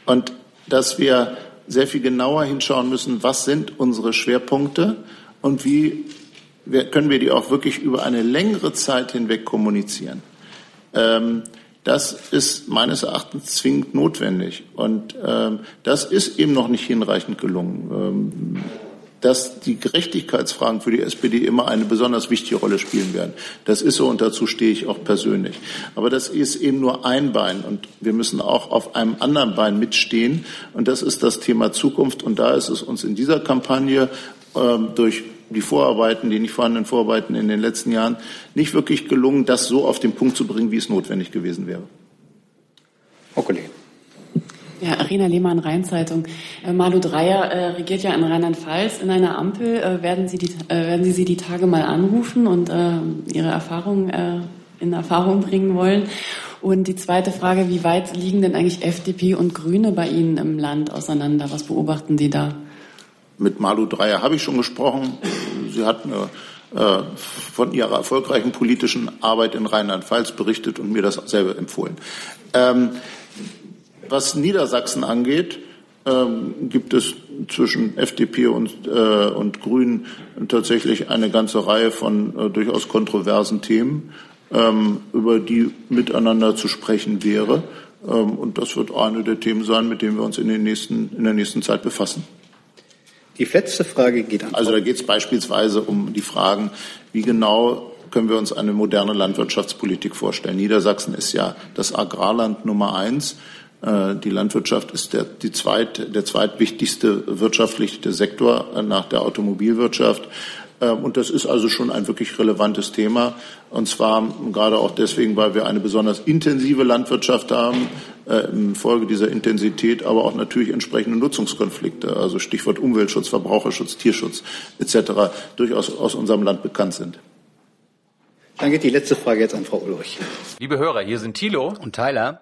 Und dass wir sehr viel genauer hinschauen müssen, was sind unsere Schwerpunkte und wie können wir die auch wirklich über eine längere Zeit hinweg kommunizieren. Ähm, das ist meines Erachtens zwingend notwendig. Und ähm, das ist eben noch nicht hinreichend gelungen. Ähm, dass die Gerechtigkeitsfragen für die SPD immer eine besonders wichtige Rolle spielen werden. Das ist so und dazu stehe ich auch persönlich. Aber das ist eben nur ein Bein und wir müssen auch auf einem anderen Bein mitstehen und das ist das Thema Zukunft und da ist es uns in dieser Kampagne ähm, durch die Vorarbeiten, die nicht vorhandenen Vorarbeiten in den letzten Jahren nicht wirklich gelungen, das so auf den Punkt zu bringen, wie es notwendig gewesen wäre. Frau Kollegin. Ja, Arena Lehmann, Rheinzeitung. Äh, Malu Dreyer äh, regiert ja in Rheinland-Pfalz in einer Ampel. Äh, werden, Sie die, äh, werden Sie sie die Tage mal anrufen und äh, Ihre Erfahrungen äh, in Erfahrung bringen wollen? Und die zweite Frage, wie weit liegen denn eigentlich FDP und Grüne bei Ihnen im Land auseinander? Was beobachten Sie da? Mit Malu Dreyer habe ich schon gesprochen. Sie hat mir äh, von ihrer erfolgreichen politischen Arbeit in Rheinland-Pfalz berichtet und mir das selber empfohlen. Ähm, was Niedersachsen angeht, ähm, gibt es zwischen FDP und, äh, und Grünen tatsächlich eine ganze Reihe von äh, durchaus kontroversen Themen, ähm, über die miteinander zu sprechen wäre. Ähm, und das wird eine der Themen sein, mit denen wir uns in, den nächsten, in der nächsten Zeit befassen. Die letzte Frage geht an. Also da geht es beispielsweise um die Fragen, wie genau können wir uns eine moderne Landwirtschaftspolitik vorstellen. Niedersachsen ist ja das Agrarland Nummer eins. Äh, Die Landwirtschaft ist der, die zweit, der zweitwichtigste wirtschaftliche Sektor äh, nach der Automobilwirtschaft. Äh, Und das ist also schon ein wirklich relevantes Thema. Und zwar gerade auch deswegen, weil wir eine besonders intensive Landwirtschaft haben, äh, infolge dieser Intensität, aber auch natürlich entsprechende Nutzungskonflikte, also Stichwort Umweltschutz, Verbraucherschutz, Tierschutz etc., durchaus aus unserem Land bekannt sind. Dann geht die letzte Frage jetzt an Frau Ulrich. Liebe Hörer, hier sind Thilo. Und Tyler,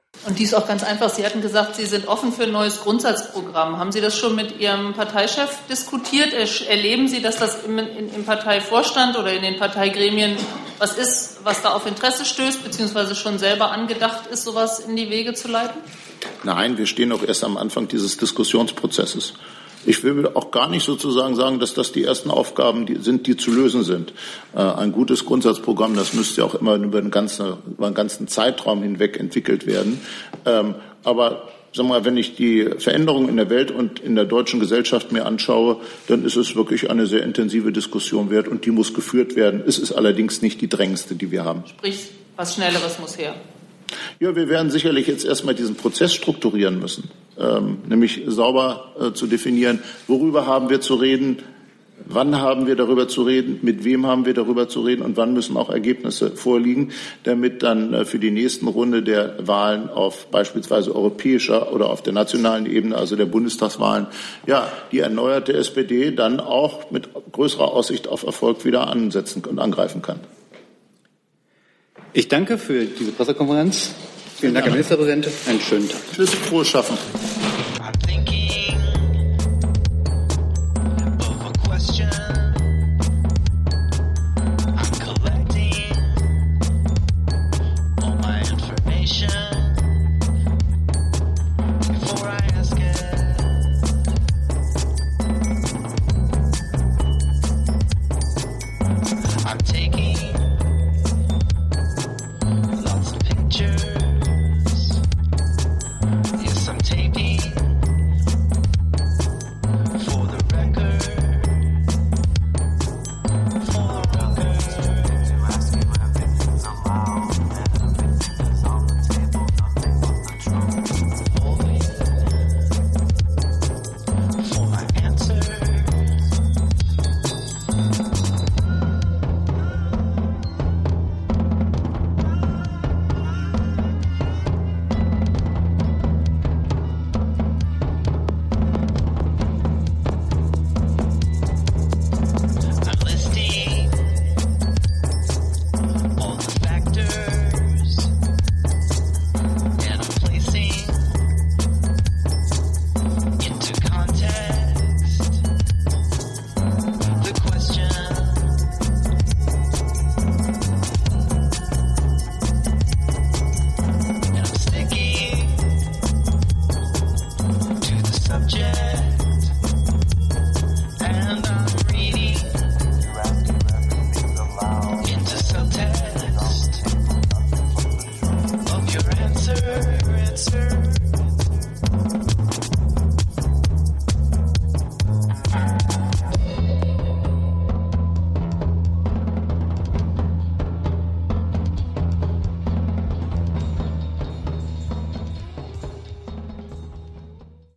Und die ist auch ganz einfach. Sie hatten gesagt, Sie sind offen für ein neues Grundsatzprogramm. Haben Sie das schon mit Ihrem Parteichef diskutiert? Er- Erleben Sie, dass das im, in, im Parteivorstand oder in den Parteigremien was ist, was da auf Interesse stößt, beziehungsweise schon selber angedacht ist, sowas in die Wege zu leiten? Nein, wir stehen auch erst am Anfang dieses Diskussionsprozesses. Ich will auch gar nicht sozusagen sagen, dass das die ersten Aufgaben sind, die zu lösen sind. Äh, ein gutes Grundsatzprogramm, das müsste ja auch immer über einen ganzen, über einen ganzen Zeitraum hinweg entwickelt werden. Ähm, aber Sag mal, wenn ich die Veränderungen in der Welt und in der deutschen Gesellschaft mir anschaue, dann ist es wirklich eine sehr intensive Diskussion wert und die muss geführt werden. Es ist allerdings nicht die drängendste, die wir haben. Sprich, was Schnelleres muss her. Ja, wir werden sicherlich jetzt erstmal diesen Prozess strukturieren müssen, ähm, nämlich sauber äh, zu definieren, worüber haben wir zu reden, Wann haben wir darüber zu reden? Mit wem haben wir darüber zu reden? Und wann müssen auch Ergebnisse vorliegen, damit dann äh, für die nächsten Runde der Wahlen auf beispielsweise europäischer oder auf der nationalen Ebene, also der Bundestagswahlen, ja, die erneuerte SPD dann auch mit größerer Aussicht auf Erfolg wieder ansetzen und angreifen kann. Ich danke für diese Pressekonferenz. Vielen Dank, Herr Ministerpräsident. Einen schönen Tag. Tschüss, frohes Schaffen.